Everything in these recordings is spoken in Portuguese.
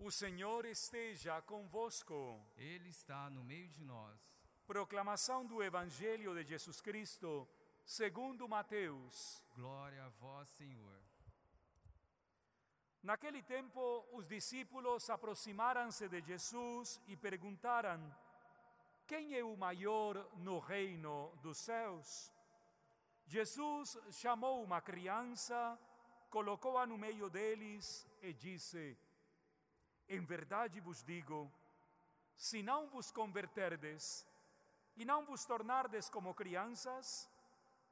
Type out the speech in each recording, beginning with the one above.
O Senhor esteja convosco. Ele está no meio de nós. Proclamação do Evangelho de Jesus Cristo, segundo Mateus. Glória a vós, Senhor. Naquele tempo, os discípulos aproximaram-se de Jesus e perguntaram: Quem é o maior no reino dos céus? Jesus chamou uma criança, colocou-a no meio deles e disse: Em verdade vos digo, se não vos converterdes e não vos tornardes como crianças,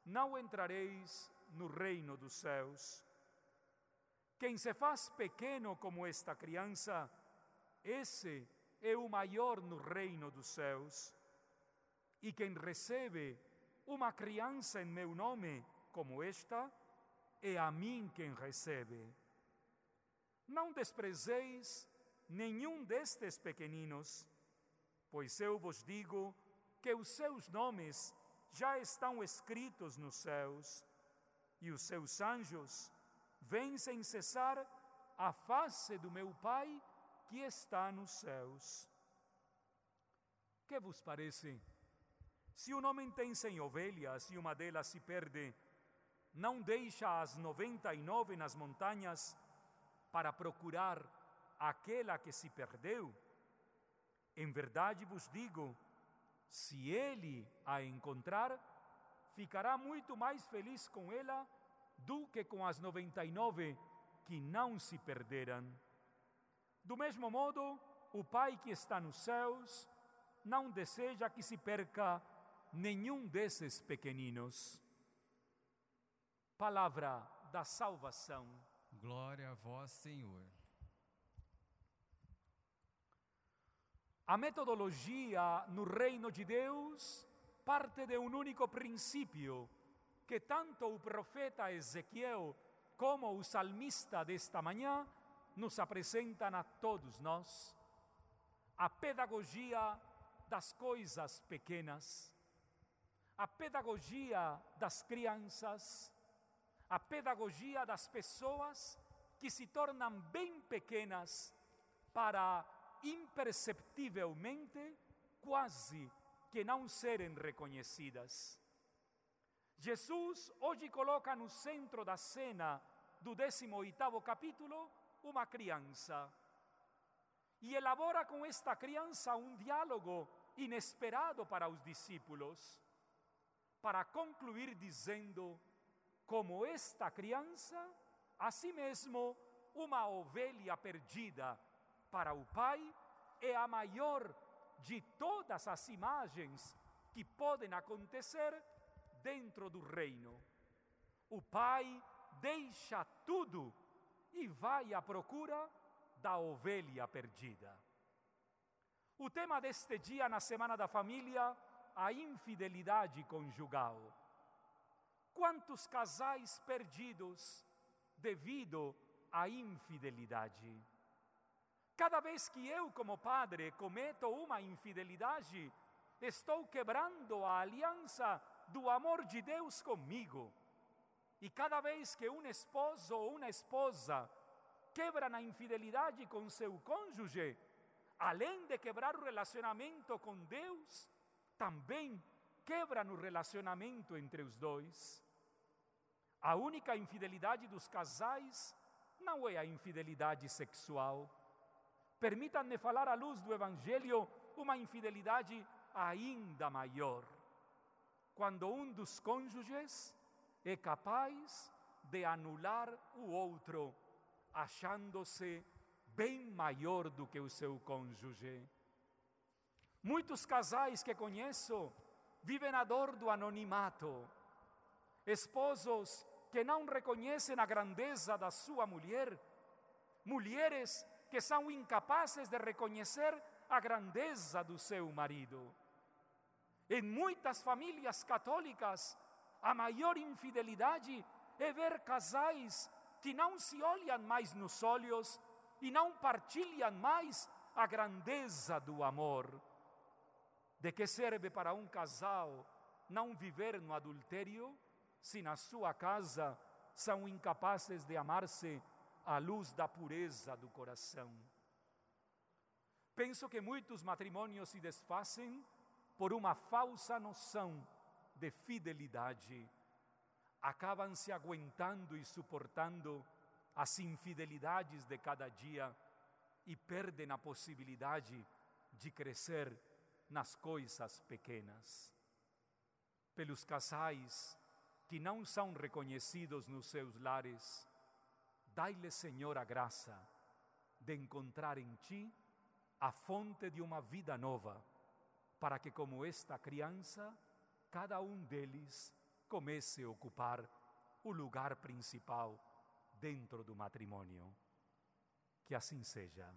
não entrareis no reino dos céus. Quem se faz pequeno como esta criança, esse é o maior no reino dos céus. E quem recebe uma criança em meu nome como esta, é a mim quem recebe. Não desprezeis nenhum destes pequeninos, pois eu vos digo que os seus nomes já estão escritos nos céus, e os seus anjos vêm sem cessar a face do meu Pai que está nos céus. Que vos parece? Se um homem tem cem ovelhas e uma delas se perde, não deixa as noventa e nove nas montanhas para procurar aquela que se perdeu? Em verdade vos digo, se ele a encontrar, ficará muito mais feliz com ela do que com as noventa e nove que não se perderam. Do mesmo modo, o Pai que está nos céus não deseja que se perca nenhum desses pequeninos. Palavra da salvação. Glória a vós, Senhor. A metodologia no reino de Deus parte de um único princípio que tanto o profeta Ezequiel como o salmista desta manhã nos apresentam a todos nós. A pedagogia das coisas pequenas, a pedagogia das crianças, a pedagogia das pessoas que se tornam bem pequenas para imperceptivelmente quase que não serem reconhecidas. Jesus hoje coloca no centro da cena do 18º capítulo uma criança e elabora com esta criança um diálogo inesperado para os discípulos, para concluir dizendo: como esta criança, assim mesmo, uma ovelha perdida para o Pai é a maior de todas as imagens que podem acontecer dentro do reino. O pai deixa tudo e vai à procura da ovelha perdida. O tema deste dia na Semana da Família, a infidelidade conjugal. Quantos casais perdidos devido à infidelidade? Cada vez que eu, como padre, cometo uma infidelidade, estou quebrando a aliança do amor de Deus comigo. E cada vez que um esposo ou uma esposa quebra na infidelidade com seu cônjuge, além de quebrar o relacionamento com Deus, também quebra no relacionamento entre os dois. A única infidelidade dos casais não é a infidelidade sexual. Permitam-me falar à luz do Evangelho uma infidelidade ainda maior quando um dos cônjuges é capaz de anular o outro, achando-se bem maior do que o seu cônjuge. Muitos casais que conheço vivem a dor do anonimato. Esposos que não reconhecem a grandeza da sua mulher, mulheres que são incapazes de reconhecer a grandeza do seu marido. Em muitas famílias católicas, a maior infidelidade é ver casais que não se olham mais nos olhos e não partilham mais a grandeza do amor. De que serve para um casal não viver no adultério se na sua casa são incapazes de amar-se à luz da pureza do coração? Penso que muitos matrimônios se desfazem por uma falsa noção de fidelidade. Acabam se aguentando e suportando as infidelidades de cada dia e perdem a possibilidade de crescer nas coisas pequenas. Pelos casais que não são reconhecidos nos seus lares, dai-lhe, Senhor, a graça de encontrar em Ti a fonte de uma vida nova, para que, como esta criança, cada um deles comece a ocupar o lugar principal dentro do matrimônio. Que assim seja.